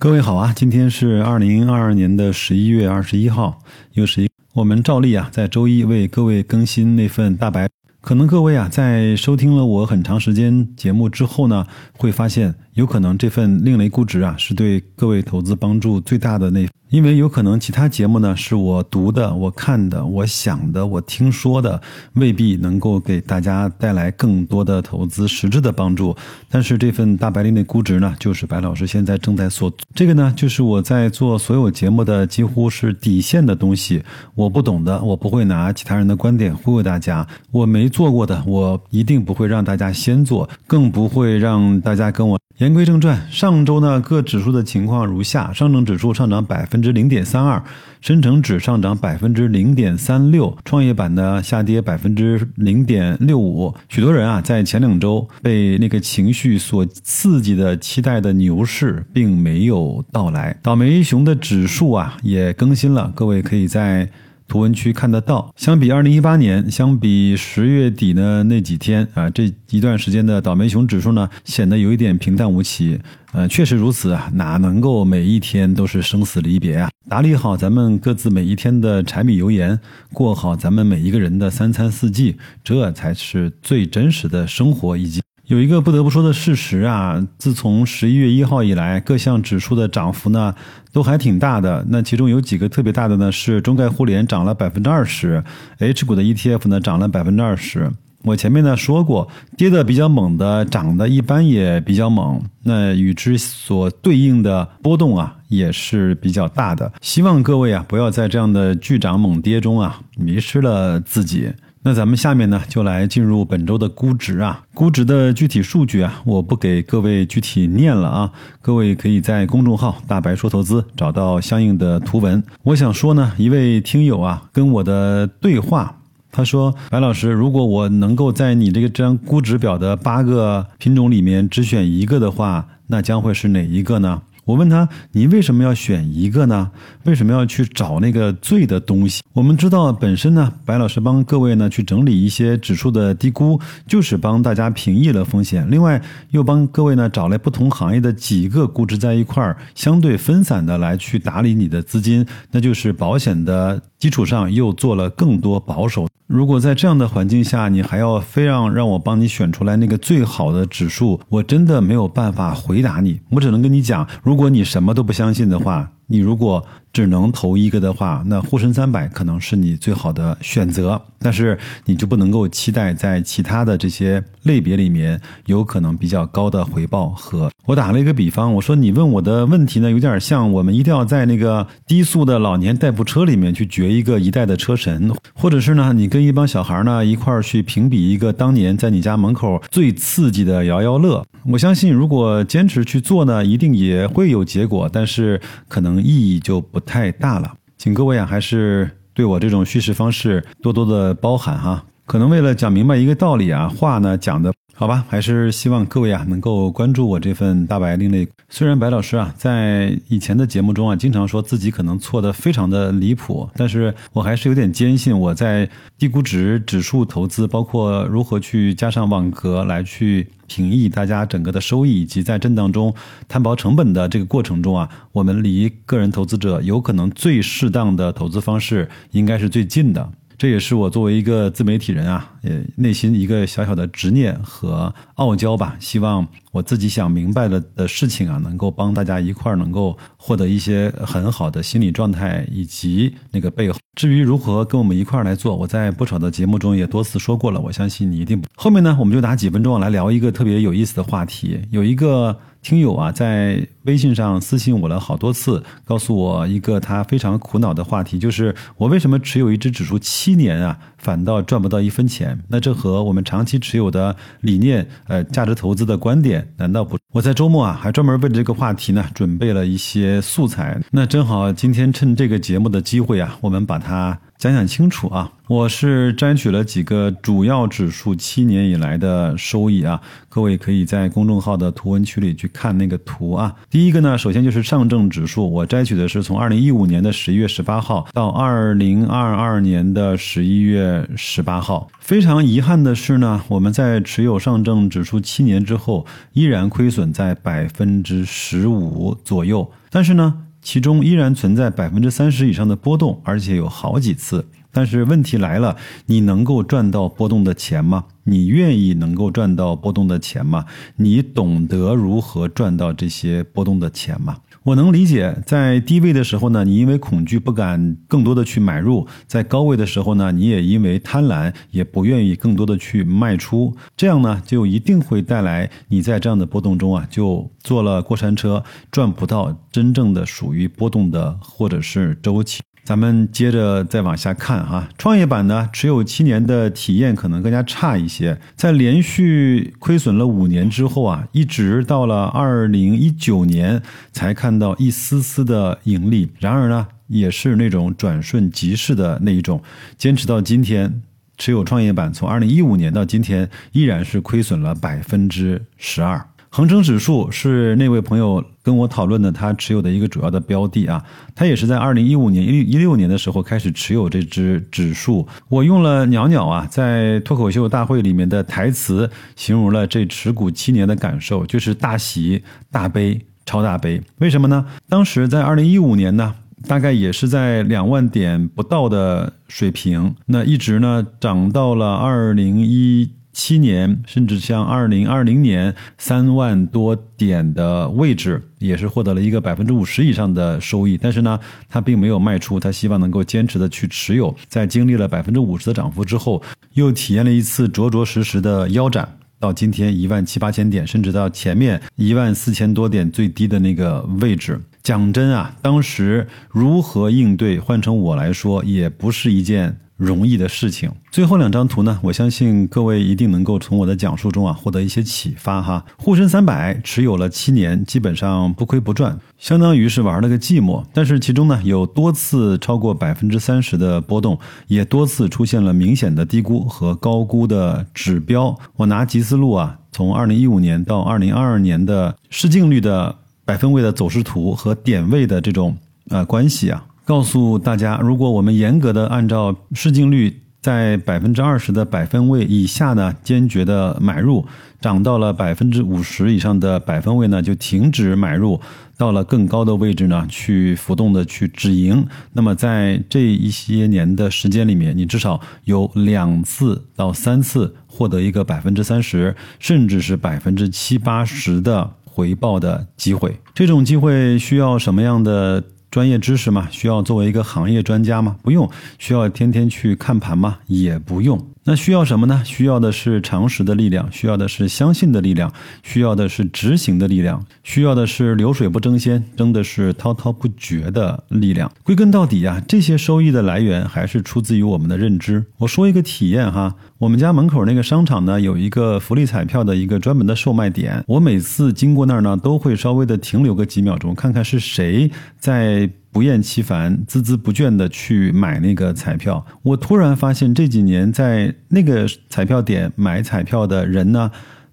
各位好啊，今天是二零二二年的十一月二十一号，又是一我们照例啊，在周一为各位更新那份大白。可能各位啊，在收听了我很长时间节目之后呢，会发现有可能这份另类估值啊，是对各位投资帮助最大的那。因为有可能其他节目呢是我读的、我看的、我想的、我听说的，未必能够给大家带来更多的投资实质的帮助。但是这份大白领的估值呢，就是白老师现在正在做这个呢，就是我在做所有节目的几乎是底线的东西。我不懂的，我不会拿其他人的观点忽悠大家；我没做过的，我一定不会让大家先做，更不会让大家跟我。言归正传，上周呢各指数的情况如下：上证指数上涨百分之零点三二，深成指上涨百分之零点三六，创业板呢下跌百分之零点六五。许多人啊在前两周被那个情绪所刺激的期待的牛市并没有到来，倒霉熊的指数啊也更新了，各位可以在。图文区看得到，相比二零一八年，相比十月底的那几天啊，这一段时间的倒霉熊指数呢，显得有一点平淡无奇。呃，确实如此啊，哪能够每一天都是生死离别啊？打理好咱们各自每一天的柴米油盐，过好咱们每一个人的三餐四季，这才是最真实的生活以及。有一个不得不说的事实啊，自从十一月一号以来，各项指数的涨幅呢都还挺大的。那其中有几个特别大的呢，是中概互联涨了百分之二十，H 股的 ETF 呢涨了百分之二十。我前面呢说过，跌的比较猛的，涨的一般也比较猛。那与之所对应的波动啊，也是比较大的。希望各位啊，不要在这样的巨涨猛跌中啊，迷失了自己。那咱们下面呢，就来进入本周的估值啊，估值的具体数据啊，我不给各位具体念了啊，各位可以在公众号“大白说投资”找到相应的图文。我想说呢，一位听友啊跟我的对话，他说：“白老师，如果我能够在你这个张估值表的八个品种里面只选一个的话，那将会是哪一个呢？”我问他：“你为什么要选一个呢？为什么要去找那个最的东西？”我们知道，本身呢，白老师帮各位呢去整理一些指数的低估，就是帮大家平抑了风险。另外，又帮各位呢找来不同行业的几个估值在一块儿，相对分散的来去打理你的资金，那就是保险的基础上又做了更多保守。如果在这样的环境下，你还要非让让我帮你选出来那个最好的指数，我真的没有办法回答你。我只能跟你讲，如果你什么都不相信的话，你如果。只能投一个的话，那沪深三百可能是你最好的选择，但是你就不能够期待在其他的这些类别里面有可能比较高的回报和。我打了一个比方，我说你问我的问题呢，有点像我们一定要在那个低速的老年代步车里面去掘一个一代的车神，或者是呢，你跟一帮小孩呢一块儿去评比一个当年在你家门口最刺激的摇摇乐。我相信，如果坚持去做呢，一定也会有结果，但是可能意义就不。太大了，请各位啊，还是对我这种叙事方式多多的包涵哈。可能为了讲明白一个道理啊，话呢讲的好吧，还是希望各位啊能够关注我这份大白另类。虽然白老师啊在以前的节目中啊经常说自己可能错的非常的离谱，但是我还是有点坚信我在低估值指数投资，包括如何去加上网格来去。平抑大家整个的收益，以及在震荡中摊薄成本的这个过程中啊，我们离个人投资者有可能最适当的投资方式，应该是最近的。这也是我作为一个自媒体人啊，呃，内心一个小小的执念和傲娇吧。希望我自己想明白了的事情啊，能够帮大家一块儿能够获得一些很好的心理状态以及那个背后。至于如何跟我们一块儿来做，我在不少的节目中也多次说过了。我相信你一定。后面呢，我们就拿几分钟来聊一个特别有意思的话题。有一个。听友啊，在微信上私信我了好多次，告诉我一个他非常苦恼的话题，就是我为什么持有一只指数七年啊，反倒赚不到一分钱？那这和我们长期持有的理念，呃，价值投资的观点，难道不？我在周末啊，还专门为这个话题呢准备了一些素材。那正好今天趁这个节目的机会啊，我们把它。讲讲清楚啊。我是摘取了几个主要指数七年以来的收益啊，各位可以在公众号的图文区里去看那个图啊。第一个呢，首先就是上证指数，我摘取的是从二零一五年的十一月十八号到二零二二年的十一月十八号。非常遗憾的是呢，我们在持有上证指数七年之后，依然亏损在百分之十五左右。但是呢，其中依然存在百分之三十以上的波动，而且有好几次。但是问题来了，你能够赚到波动的钱吗？你愿意能够赚到波动的钱吗？你懂得如何赚到这些波动的钱吗？我能理解，在低位的时候呢，你因为恐惧不敢更多的去买入；在高位的时候呢，你也因为贪婪也不愿意更多的去卖出。这样呢，就一定会带来你在这样的波动中啊，就坐了过山车，赚不到真正的属于波动的或者是周期。咱们接着再往下看哈，创业板呢持有七年的体验可能更加差一些，在连续亏损了五年之后啊，一直到了二零一九年才看到一丝丝的盈利。然而呢，也是那种转瞬即逝的那一种，坚持到今天，持有创业板从二零一五年到今天依然是亏损了百分之十二。恒生指数是那位朋友跟我讨论的，他持有的一个主要的标的啊，他也是在二零一五年、一一六年的时候开始持有这只指数。我用了袅袅啊，在脱口秀大会里面的台词，形容了这持股七年的感受，就是大喜、大悲、超大悲。为什么呢？当时在二零一五年呢，大概也是在两万点不到的水平，那一直呢涨到了二零一。七年，甚至像二零二零年三万多点的位置，也是获得了一个百分之五十以上的收益。但是呢，他并没有卖出，他希望能够坚持的去持有。在经历了百分之五十的涨幅之后，又体验了一次着着实实的腰斩，到今天一万七八千点，甚至到前面一万四千多点最低的那个位置。讲真啊，当时如何应对，换成我来说，也不是一件。容易的事情。最后两张图呢，我相信各位一定能够从我的讲述中啊获得一些启发哈。沪深三百持有了七年，基本上不亏不赚，相当于是玩了个寂寞。但是其中呢有多次超过百分之三十的波动，也多次出现了明显的低估和高估的指标。我拿吉思路啊，从二零一五年到二零二二年的市净率的百分位的走势图和点位的这种呃关系啊。告诉大家，如果我们严格的按照市净率在百分之二十的百分位以下呢，坚决的买入；涨到了百分之五十以上的百分位呢，就停止买入；到了更高的位置呢，去浮动的去止盈。那么在这一些年的时间里面，你至少有两次到三次获得一个百分之三十，甚至是百分之七八十的回报的机会。这种机会需要什么样的？专业知识吗？需要作为一个行业专家吗？不用。需要天天去看盘吗？也不用。那需要什么呢？需要的是常识的力量，需要的是相信的力量，需要的是执行的力量，需要的是流水不争先，争的是滔滔不绝的力量。归根到底呀，这些收益的来源还是出自于我们的认知。我说一个体验哈。我们家门口那个商场呢，有一个福利彩票的一个专门的售卖点。我每次经过那儿呢，都会稍微的停留个几秒钟，看看是谁在不厌其烦、孜孜不倦的去买那个彩票。我突然发现这几年在那个彩票点买彩票的人呢。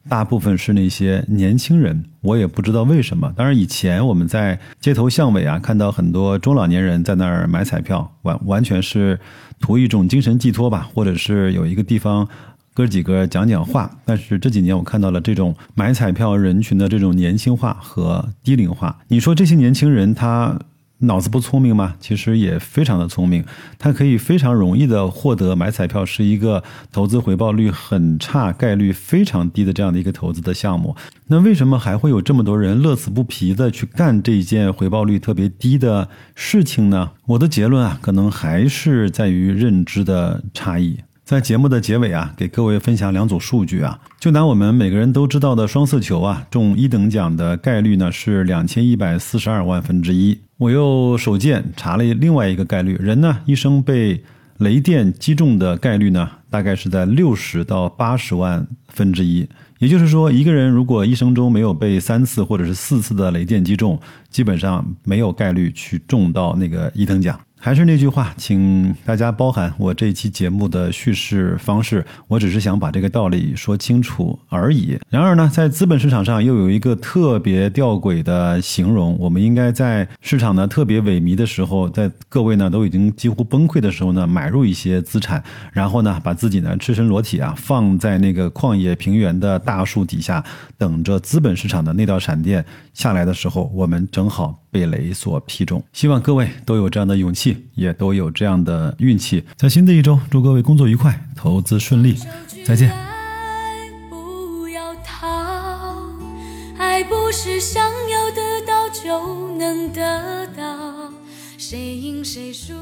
大部分是那些年轻人，我也不知道为什么。当然，以前我们在街头巷尾啊，看到很多中老年人在那儿买彩票，完完全是图一种精神寄托吧，或者是有一个地方哥几个讲讲话。但是这几年我看到了这种买彩票人群的这种年轻化和低龄化。你说这些年轻人他？脑子不聪明吗？其实也非常的聪明，他可以非常容易的获得买彩票是一个投资回报率很差、概率非常低的这样的一个投资的项目。那为什么还会有这么多人乐此不疲的去干这一件回报率特别低的事情呢？我的结论啊，可能还是在于认知的差异。在节目的结尾啊，给各位分享两组数据啊。就拿我们每个人都知道的双色球啊，中一等奖的概率呢是两千一百四十二万分之一。我又手贱查了另外一个概率，人呢一生被雷电击中的概率呢，大概是在六十到八十万分之一。也就是说，一个人如果一生中没有被三次或者是四次的雷电击中，基本上没有概率去中到那个一等奖。还是那句话，请大家包涵我这一期节目的叙事方式，我只是想把这个道理说清楚而已。然而呢，在资本市场上又有一个特别吊诡的形容，我们应该在市场呢特别萎靡的时候，在各位呢都已经几乎崩溃的时候呢，买入一些资产，然后呢把自己呢赤身裸体啊放在那个旷野平原的大树底下，等着资本市场的那道闪电下来的时候，我们正好被雷所劈中。希望各位都有这样的勇气。也都有这样的运气，在新的一周，祝各位工作愉快，投资顺利，再见。不要逃，爱不是想要得到就能得到，谁赢谁输。